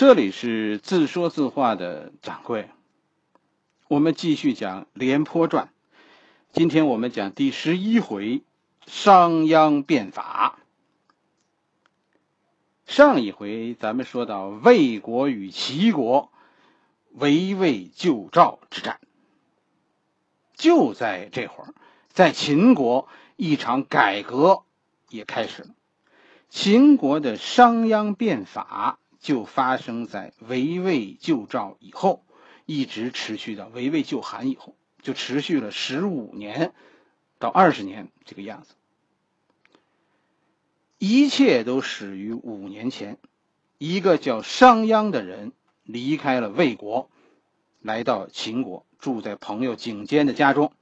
这里是自说自话的掌柜，我们继续讲《廉颇传》。今天我们讲第十一回商鞅变法。上一回咱们说到魏国与齐国围魏救赵之战，就在这会儿，在秦国一场改革也开始了。秦国的商鞅变法。就发生在围魏救赵以后，一直持续到围魏救韩以后，就持续了十五年到二十年这个样子。一切都始于五年前，一个叫商鞅的人离开了魏国，来到秦国，住在朋友景监的家中，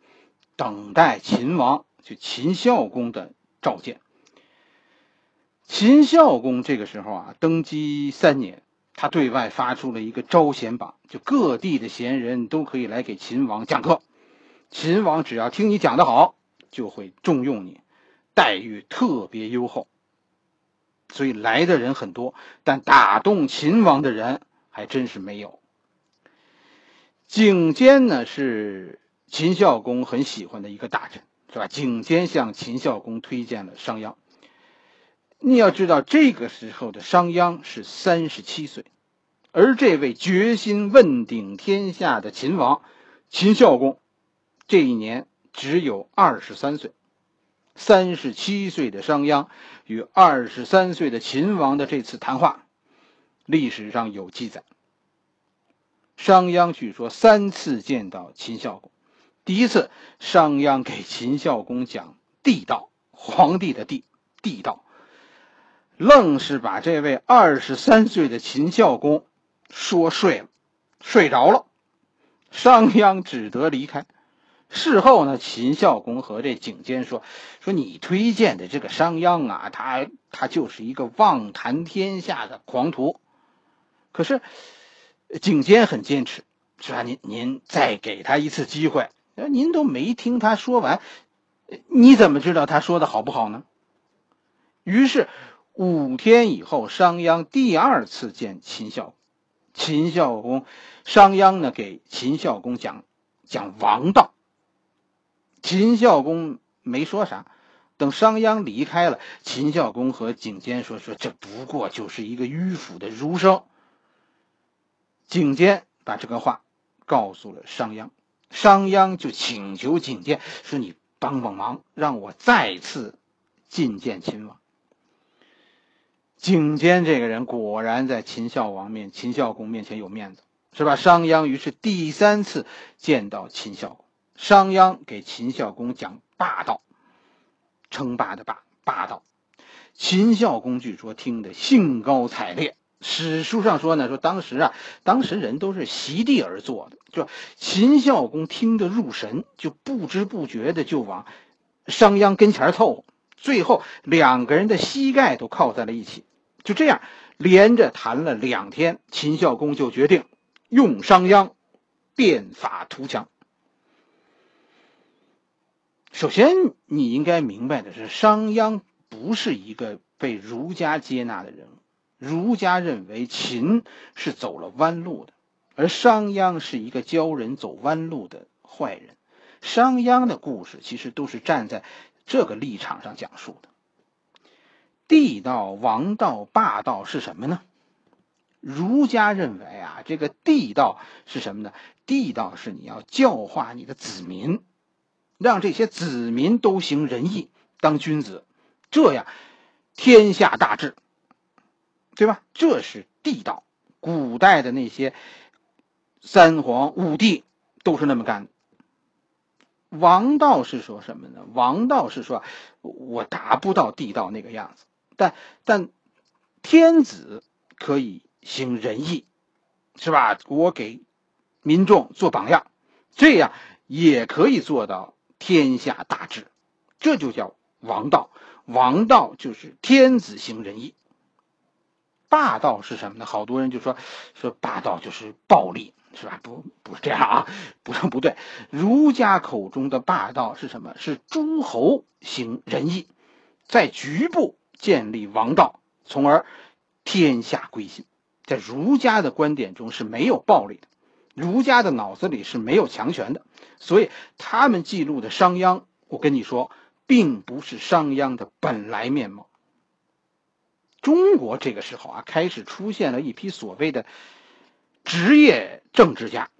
等待秦王就秦孝公的召见。秦孝公这个时候啊，登基三年，他对外发出了一个招贤榜，就各地的贤人都可以来给秦王讲课，秦王只要听你讲的好，就会重用你，待遇特别优厚。所以来的人很多，但打动秦王的人还真是没有。景监呢是秦孝公很喜欢的一个大臣，是吧？景监向秦孝公推荐了商鞅。你要知道，这个时候的商鞅是三十七岁，而这位决心问鼎天下的秦王秦孝公，这一年只有二十三岁。三十七岁的商鞅与二十三岁的秦王的这次谈话，历史上有记载。商鞅据说三次见到秦孝公，第一次，商鞅给秦孝公讲地道，皇帝的地地道。愣是把这位二十三岁的秦孝公说睡了，睡着了，商鞅只得离开。事后呢，秦孝公和这景监说：“说你推荐的这个商鞅啊，他他就是一个妄谈天下的狂徒。”可是景监很坚持，是吧？您您再给他一次机会。您都没听他说完，你怎么知道他说的好不好呢？于是。五天以后，商鞅第二次见秦孝，秦孝公，商鞅呢给秦孝公讲讲王道。秦孝公没说啥，等商鞅离开了，秦孝公和景监说说这不过就是一个迂腐的儒生。景监把这个话告诉了商鞅，商鞅就请求景监说：“你帮帮忙，让我再次觐见秦王。”景监这个人果然在秦孝王面、秦孝公面前有面子，是吧？商鞅于是第三次见到秦孝公，商鞅给秦孝公讲霸道，称霸的霸，霸道。秦孝公据说听得兴高采烈，史书上说呢，说当时啊，当时人都是席地而坐的，就秦孝公听得入神，就不知不觉的就往商鞅跟前凑，最后两个人的膝盖都靠在了一起。就这样，连着谈了两天，秦孝公就决定用商鞅变法图强。首先，你应该明白的是，商鞅不是一个被儒家接纳的人物。儒家认为秦是走了弯路的，而商鞅是一个教人走弯路的坏人。商鞅的故事其实都是站在这个立场上讲述的。地道、王道、霸道是什么呢？儒家认为啊，这个地道是什么呢？地道是你要教化你的子民，让这些子民都行仁义，当君子，这样天下大治，对吧？这是地道。古代的那些三皇五帝都是那么干的。王道是说什么呢？王道是说，我达不到地道那个样子。但但，天子可以行仁义，是吧？我给民众做榜样，这样也可以做到天下大治，这就叫王道。王道就是天子行仁义。霸道是什么呢？好多人就说说霸道就是暴力，是吧？不不是这样啊，不是不对。儒家口中的霸道是什么？是诸侯行仁义，在局部。建立王道，从而天下归心，在儒家的观点中是没有暴力的，儒家的脑子里是没有强权的，所以他们记录的商鞅，我跟你说，并不是商鞅的本来面貌。中国这个时候啊，开始出现了一批所谓的职业政治家，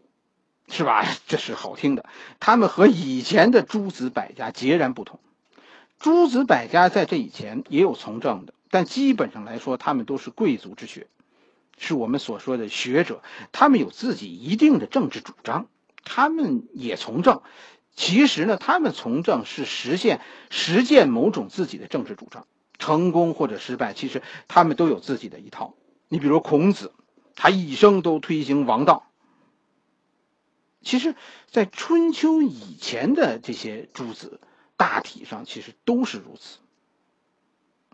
是吧？这是好听的。他们和以前的诸子百家截然不同。诸子百家在这以前也有从政的，但基本上来说，他们都是贵族之学，是我们所说的学者。他们有自己一定的政治主张，他们也从政。其实呢，他们从政是实现实践某种自己的政治主张。成功或者失败，其实他们都有自己的一套。你比如孔子，他一生都推行王道。其实，在春秋以前的这些诸子，大体上其实都是如此。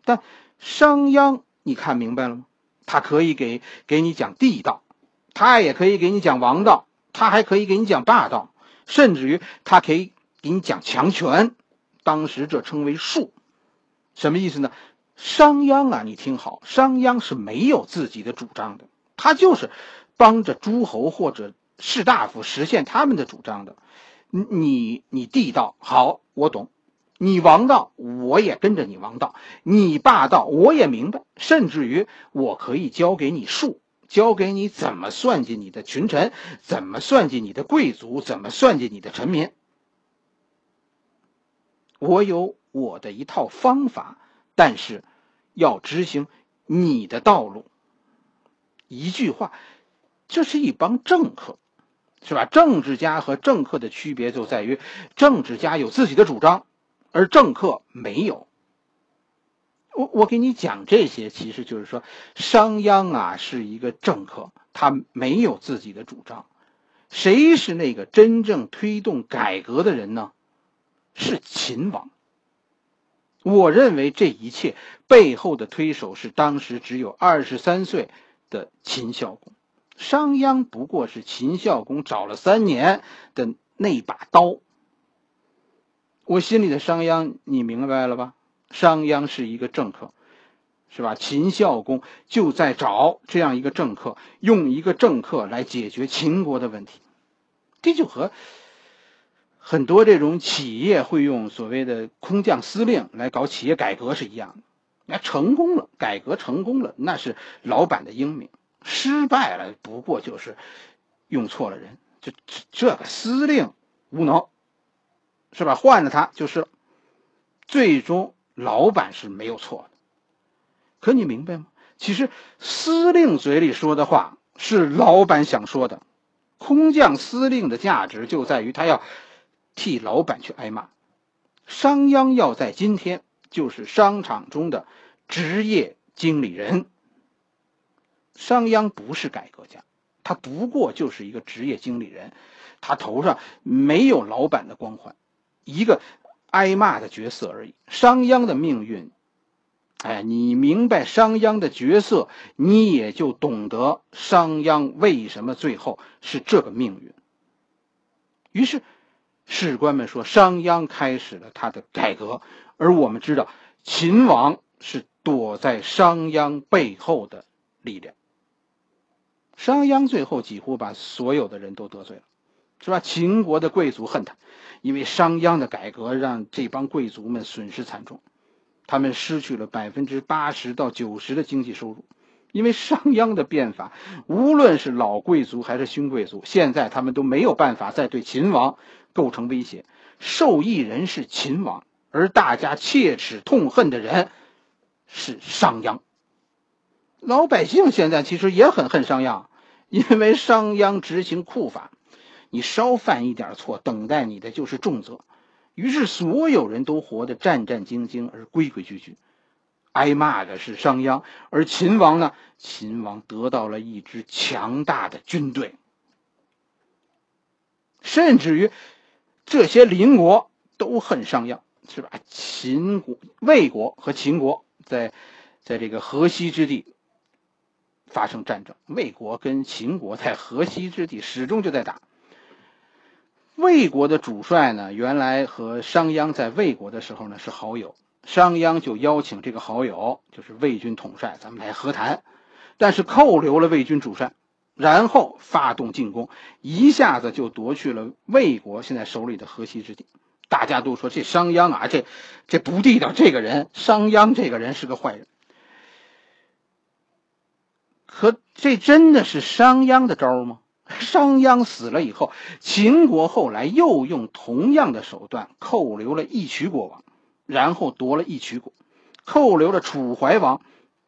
但商鞅，你看明白了吗？他可以给给你讲地道，他也可以给你讲王道，他还可以给你讲霸道，甚至于他可以给你讲强权。当时这称为术。什么意思呢？商鞅啊，你听好，商鞅是没有自己的主张的，他就是帮着诸侯或者士大夫实现他们的主张的。你你地道好，我懂；你王道，我也跟着你王道；你霸道，我也明白。甚至于，我可以教给你术，教给你怎么算计你的群臣，怎么算计你的贵族，怎么算计你的臣民。我有。我的一套方法，但是要执行你的道路。一句话，这是一帮政客，是吧？政治家和政客的区别就在于，政治家有自己的主张，而政客没有。我我给你讲这些，其实就是说，商鞅啊是一个政客，他没有自己的主张。谁是那个真正推动改革的人呢？是秦王。我认为这一切背后的推手是当时只有二十三岁的秦孝公，商鞅不过是秦孝公找了三年的那把刀。我心里的商鞅，你明白了吧？商鞅是一个政客，是吧？秦孝公就在找这样一个政客，用一个政客来解决秦国的问题，这就和。很多这种企业会用所谓的空降司令来搞企业改革是一样的，那成功了，改革成功了，那是老板的英明；失败了，不过就是用错了人。就这这个司令无能，是吧？换了他就是，最终老板是没有错的。可你明白吗？其实司令嘴里说的话是老板想说的，空降司令的价值就在于他要。替老板去挨骂，商鞅要在今天就是商场中的职业经理人。商鞅不是改革家，他不过就是一个职业经理人，他头上没有老板的光环，一个挨骂的角色而已。商鞅的命运，哎，你明白商鞅的角色，你也就懂得商鞅为什么最后是这个命运。于是。士官们说，商鞅开始了他的改革，而我们知道，秦王是躲在商鞅背后的力量。商鞅最后几乎把所有的人都得罪了，是吧？秦国的贵族恨他，因为商鞅的改革让这帮贵族们损失惨重，他们失去了百分之八十到九十的经济收入。因为商鞅的变法，无论是老贵族还是新贵族，现在他们都没有办法再对秦王构成威胁。受益人是秦王，而大家切齿痛恨的人是商鞅。老百姓现在其实也很恨商鞅，因为商鞅执行酷法，你稍犯一点错，等待你的就是重责。于是所有人都活得战战兢兢而规规矩矩。挨骂的是商鞅，而秦王呢？秦王得到了一支强大的军队，甚至于这些邻国都恨商鞅，是吧？秦国、魏国和秦国在在这个河西之地发生战争，魏国跟秦国在河西之地始终就在打。魏国的主帅呢，原来和商鞅在魏国的时候呢是好友。商鞅就邀请这个好友，就是魏军统帅，咱们来和谈。但是扣留了魏军主帅，然后发动进攻，一下子就夺去了魏国现在手里的河西之地。大家都说这商鞅啊，这这不地道，这个人商鞅这个人是个坏人。可这真的是商鞅的招吗？商鞅死了以后，秦国后来又用同样的手段扣留了义渠国王，然后夺了义渠国，扣留了楚怀王，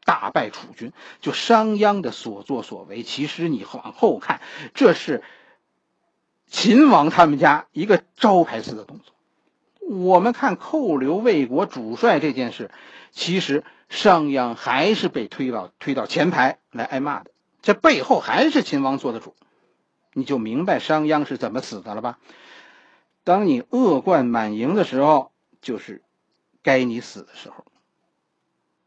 大败楚军。就商鞅的所作所为，其实你往后看，这是秦王他们家一个招牌式的动作。我们看扣留魏国主帅这件事，其实商鞅还是被推到推到前排来挨骂的，这背后还是秦王做的主，你就明白商鞅是怎么死的了吧？当你恶贯满盈的时候，就是该你死的时候。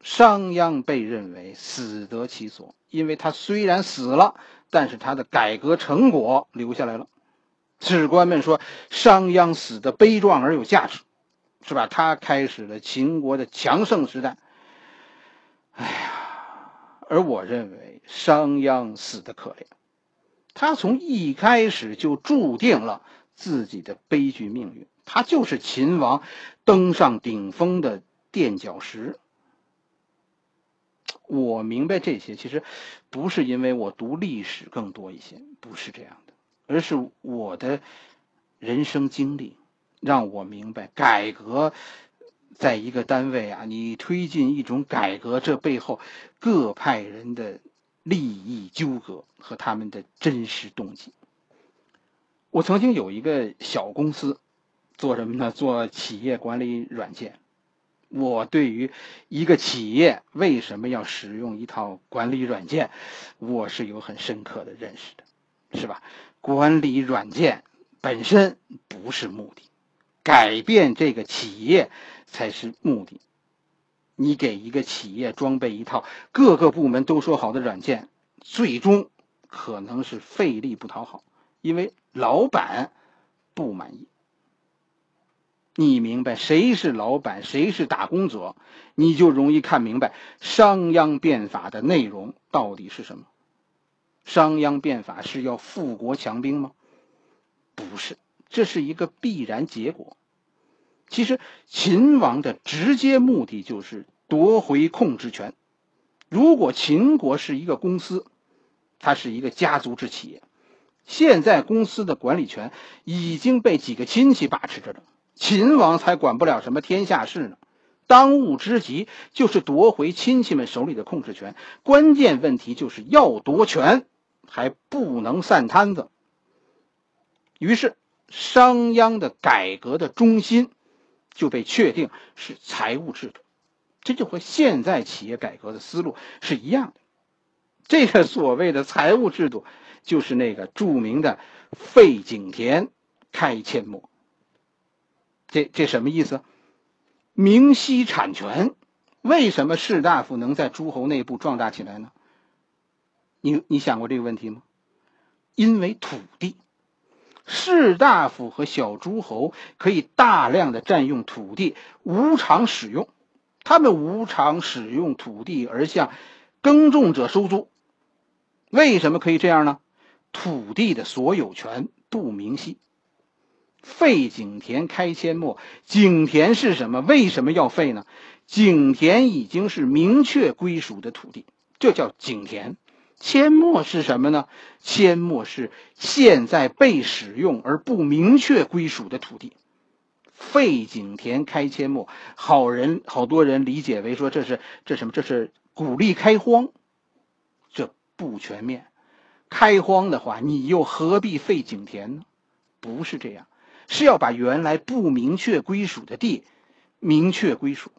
商鞅被认为死得其所，因为他虽然死了，但是他的改革成果留下来了。史官们说，商鞅死的悲壮而有价值，是吧？他开始了秦国的强盛时代。哎呀，而我认为商鞅死的可怜，他从一开始就注定了自己的悲剧命运。他就是秦王登上顶峰的垫脚石。我明白这些，其实不是因为我读历史更多一些，不是这样的。而是我的人生经历让我明白，改革在一个单位啊，你推进一种改革，这背后各派人的利益纠葛和他们的真实动机。我曾经有一个小公司，做什么呢？做企业管理软件。我对于一个企业为什么要使用一套管理软件，我是有很深刻的认识的，是吧？管理软件本身不是目的，改变这个企业才是目的。你给一个企业装备一套各个部门都说好的软件，最终可能是费力不讨好，因为老板不满意。你明白谁是老板，谁是打工者，你就容易看明白商鞅变法的内容到底是什么。商鞅变法是要富国强兵吗？不是，这是一个必然结果。其实秦王的直接目的就是夺回控制权。如果秦国是一个公司，它是一个家族制企业，现在公司的管理权已经被几个亲戚把持着了，秦王才管不了什么天下事呢。当务之急就是夺回亲戚们手里的控制权。关键问题就是要夺权。还不能散摊子，于是商鞅的改革的中心就被确定是财务制度，这就和现在企业改革的思路是一样的。这个所谓的财务制度，就是那个著名的废井田，开阡陌。这这什么意思？明晰产权。为什么士大夫能在诸侯内部壮大起来呢？你你想过这个问题吗？因为土地，士大夫和小诸侯可以大量的占用土地，无偿使用。他们无偿使用土地而向耕种者收租。为什么可以这样呢？土地的所有权不明晰。废井田，开阡陌。井田是什么？为什么要废呢？井田已经是明确归属的土地，这叫井田。阡陌是什么呢？阡陌是现在被使用而不明确归属的土地。废井田，开阡陌，好人好多人理解为说这是这什么？这是鼓励开荒，这不全面。开荒的话，你又何必废井田呢？不是这样，是要把原来不明确归属的地明确归属。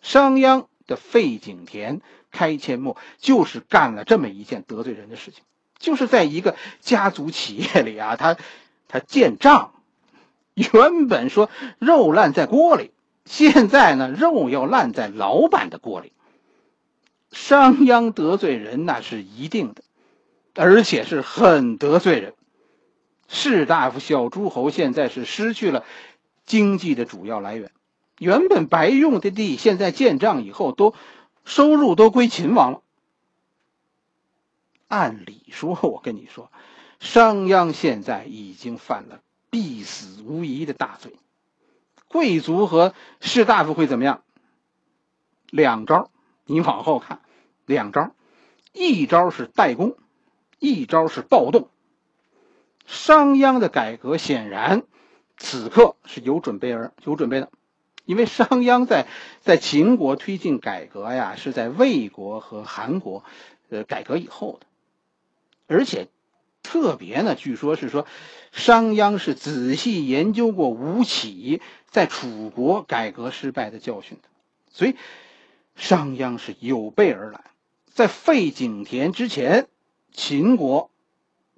商鞅。的废井田、开阡陌，就是干了这么一件得罪人的事情。就是在一个家族企业里啊，他他建账，原本说肉烂在锅里，现在呢肉要烂在老板的锅里。商鞅得罪人那是一定的，而且是很得罪人。士大夫、小诸侯现在是失去了经济的主要来源。原本白用的地，现在建账以后都收入都归秦王了。按理说，我跟你说，商鞅现在已经犯了必死无疑的大罪，贵族和士大夫会怎么样？两招，你往后看，两招，一招是代工，一招是暴动。商鞅的改革显然此刻是有准备而有准备的，因为商鞅在在秦国推进改革呀，是在魏国和韩国呃改革以后的。而且，特别呢，据说是说，商鞅是仔细研究过吴起在楚国改革失败的教训的，所以商鞅是有备而来。在废井田之前，秦国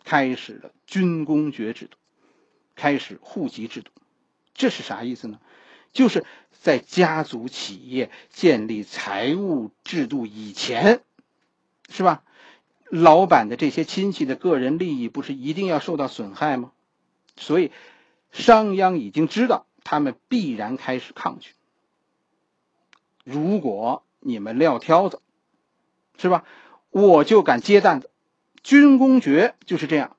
开始了军功爵制度，开始户籍制度，这是啥意思呢？就是在家族企业建立财务制度以前，是吧？老板的这些亲戚的个人利益不是一定要受到损害吗？所以，商鞅已经知道他们必然开始抗拒。如果你们撂挑子，是吧？我就敢接担子。军功爵就是这样，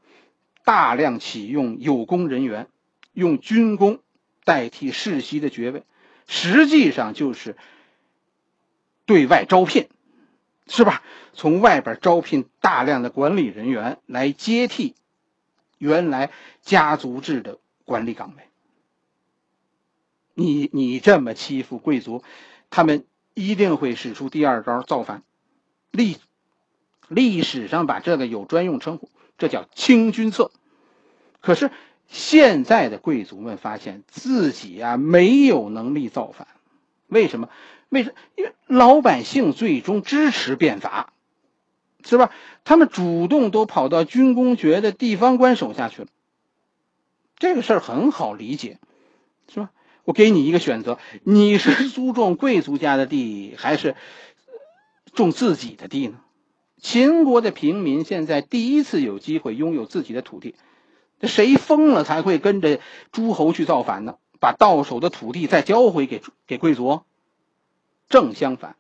大量启用有功人员，用军功代替世袭的爵位，实际上就是对外招聘。是吧？从外边招聘大量的管理人员来接替原来家族制的管理岗位。你你这么欺负贵族，他们一定会使出第二招造反。历历史上把这个有专用称呼，这叫清君侧。可是现在的贵族们发现自己啊没有能力造反，为什么？为什么？因为老百姓最终支持变法，是吧？他们主动都跑到军功爵的地方官手下去了。这个事儿很好理解，是吧？我给你一个选择：你是租种贵族家的地，还是种自己的地呢？秦国的平民现在第一次有机会拥有自己的土地，这谁疯了才会跟着诸侯去造反呢？把到手的土地再交回给给贵族？正相反，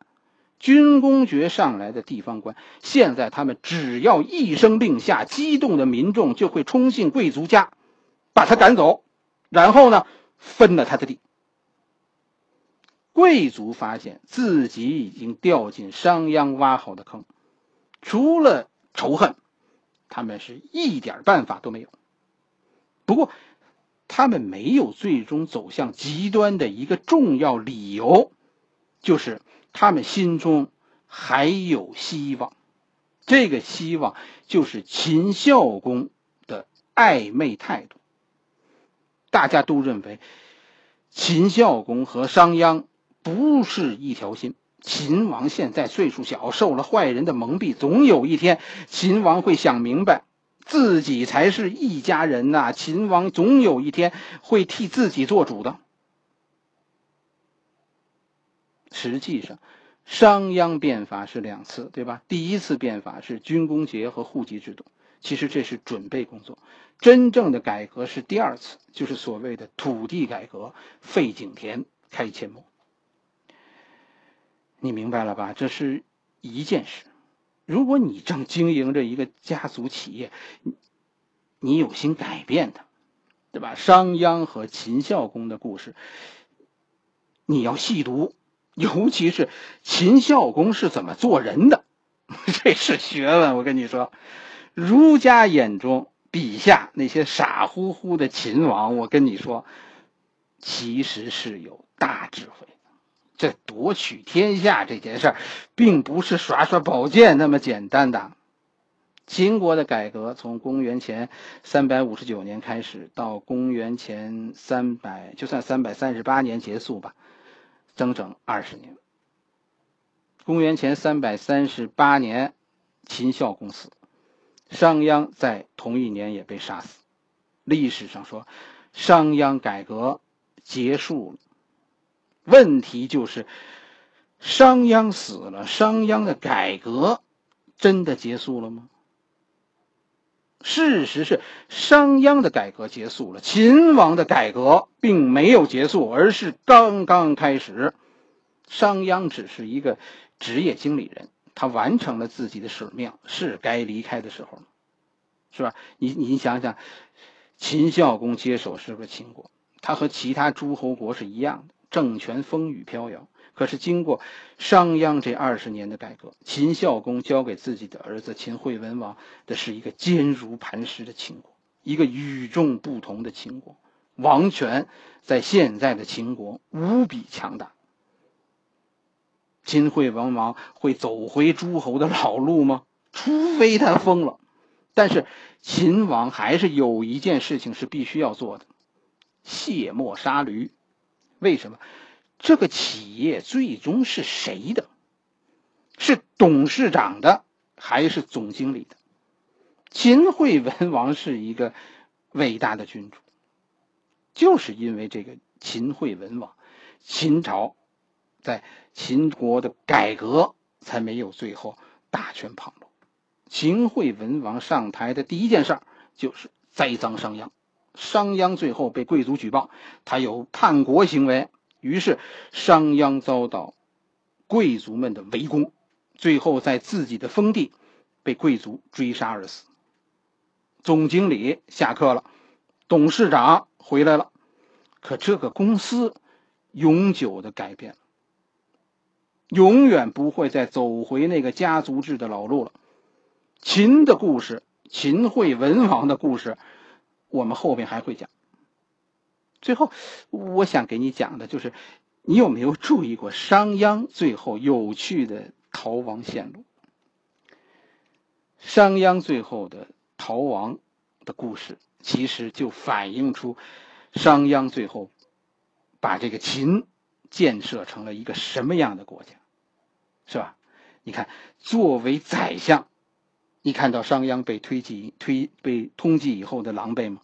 军功爵上来的地方官，现在他们只要一声令下，激动的民众就会冲进贵族家，把他赶走，然后呢，分了他的地。贵族发现自己已经掉进商鞅挖好的坑，除了仇恨，他们是一点办法都没有。不过，他们没有最终走向极端的一个重要理由。就是他们心中还有希望，这个希望就是秦孝公的暧昧态度。大家都认为秦孝公和商鞅不是一条心。秦王现在岁数小，受了坏人的蒙蔽，总有一天秦王会想明白，自己才是一家人呐。秦王总有一天会替自己做主的。实际上，商鞅变法是两次，对吧？第一次变法是军功节和户籍制度，其实这是准备工作。真正的改革是第二次，就是所谓的土地改革，废井田，开阡陌。你明白了吧？这是一件事。如果你正经营着一个家族企业，你有心改变它，对吧？商鞅和秦孝公的故事，你要细读。尤其是秦孝公是怎么做人的，这是学问。我跟你说，儒家眼中笔下那些傻乎乎的秦王，我跟你说，其实是有大智慧。这夺取天下这件事儿，并不是耍耍宝剑那么简单的。秦国的改革从公元前三百五十九年开始，到公元前三百，就算三百三十八年结束吧。整整二十年。公元前三百三十八年，秦孝公死，商鞅在同一年也被杀死。历史上说，商鞅改革结束了。问题就是，商鞅死了，商鞅的改革真的结束了吗？事实是，商鞅的改革结束了，秦王的改革并没有结束，而是刚刚开始。商鞅只是一个职业经理人，他完成了自己的使命，是该离开的时候了，是吧？你你想想，秦孝公接手是不是秦国？他和其他诸侯国是一样的，政权风雨飘摇。可是经过商鞅这二十年的改革，秦孝公交给自己的儿子秦惠文王的是一个坚如磐石的秦国，一个与众不同的秦国。王权在现在的秦国无比强大。秦惠文王会走回诸侯的老路吗？除非他疯了。但是秦王还是有一件事情是必须要做的：卸磨杀驴。为什么？这个企业最终是谁的？是董事长的，还是总经理的？秦惠文王是一个伟大的君主，就是因为这个秦惠文王，秦朝在秦国的改革才没有最后大权旁落。秦惠文王上台的第一件事儿就是栽赃商鞅，商鞅最后被贵族举报，他有叛国行为。于是，商鞅遭到贵族们的围攻，最后在自己的封地被贵族追杀而死。总经理下课了，董事长回来了，可这个公司永久的改变了，永远不会再走回那个家族制的老路了。秦的故事，秦惠文王的故事，我们后边还会讲。最后，我想给你讲的就是，你有没有注意过商鞅最后有趣的逃亡线路？商鞅最后的逃亡的故事，其实就反映出商鞅最后把这个秦建设成了一个什么样的国家，是吧？你看，作为宰相，你看到商鞅被推进推被通缉以后的狼狈吗？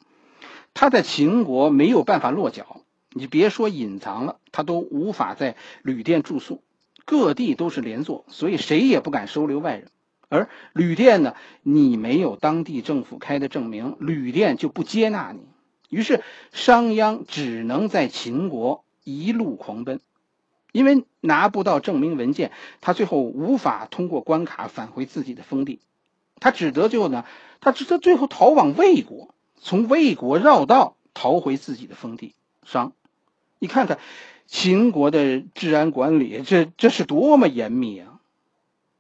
他在秦国没有办法落脚，你别说隐藏了，他都无法在旅店住宿，各地都是连坐，所以谁也不敢收留外人。而旅店呢，你没有当地政府开的证明，旅店就不接纳你。于是商鞅只能在秦国一路狂奔，因为拿不到证明文件，他最后无法通过关卡返回自己的封地，他只得最后呢，他只得最后逃往魏国。从魏国绕道逃回自己的封地商，你看看秦国的治安管理，这这是多么严密啊！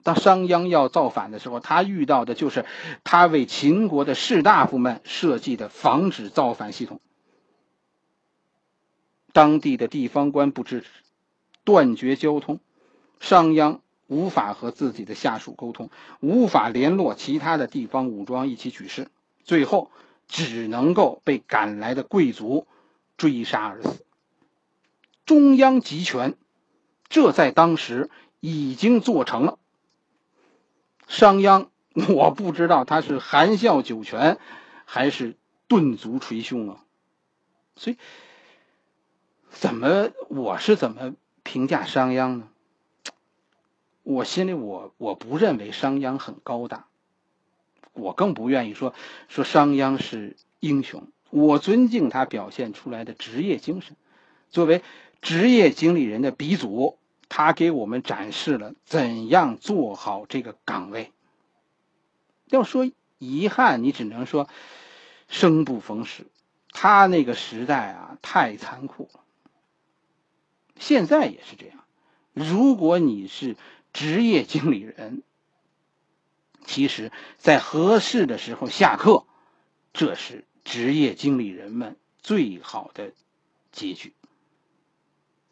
当商鞅要造反的时候，他遇到的就是他为秦国的士大夫们设计的防止造反系统。当地的地方官不支持，断绝交通，商鞅无法和自己的下属沟通，无法联络其他的地方武装一起举事，最后。只能够被赶来的贵族追杀而死。中央集权，这在当时已经做成了。商鞅，我不知道他是含笑九泉，还是顿足捶胸啊。所以，怎么我是怎么评价商鞅呢？我心里我我不认为商鞅很高大。我更不愿意说说商鞅是英雄，我尊敬他表现出来的职业精神。作为职业经理人的鼻祖，他给我们展示了怎样做好这个岗位。要说遗憾，你只能说生不逢时。他那个时代啊，太残酷了。现在也是这样。如果你是职业经理人，其实，在合适的时候下课，这是职业经理人们最好的结局。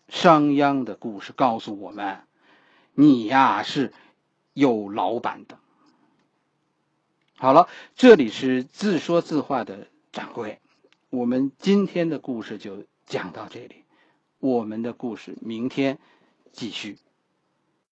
商鞅的故事告诉我们：你呀是有老板的。好了，这里是自说自话的掌柜，我们今天的故事就讲到这里，我们的故事明天继续。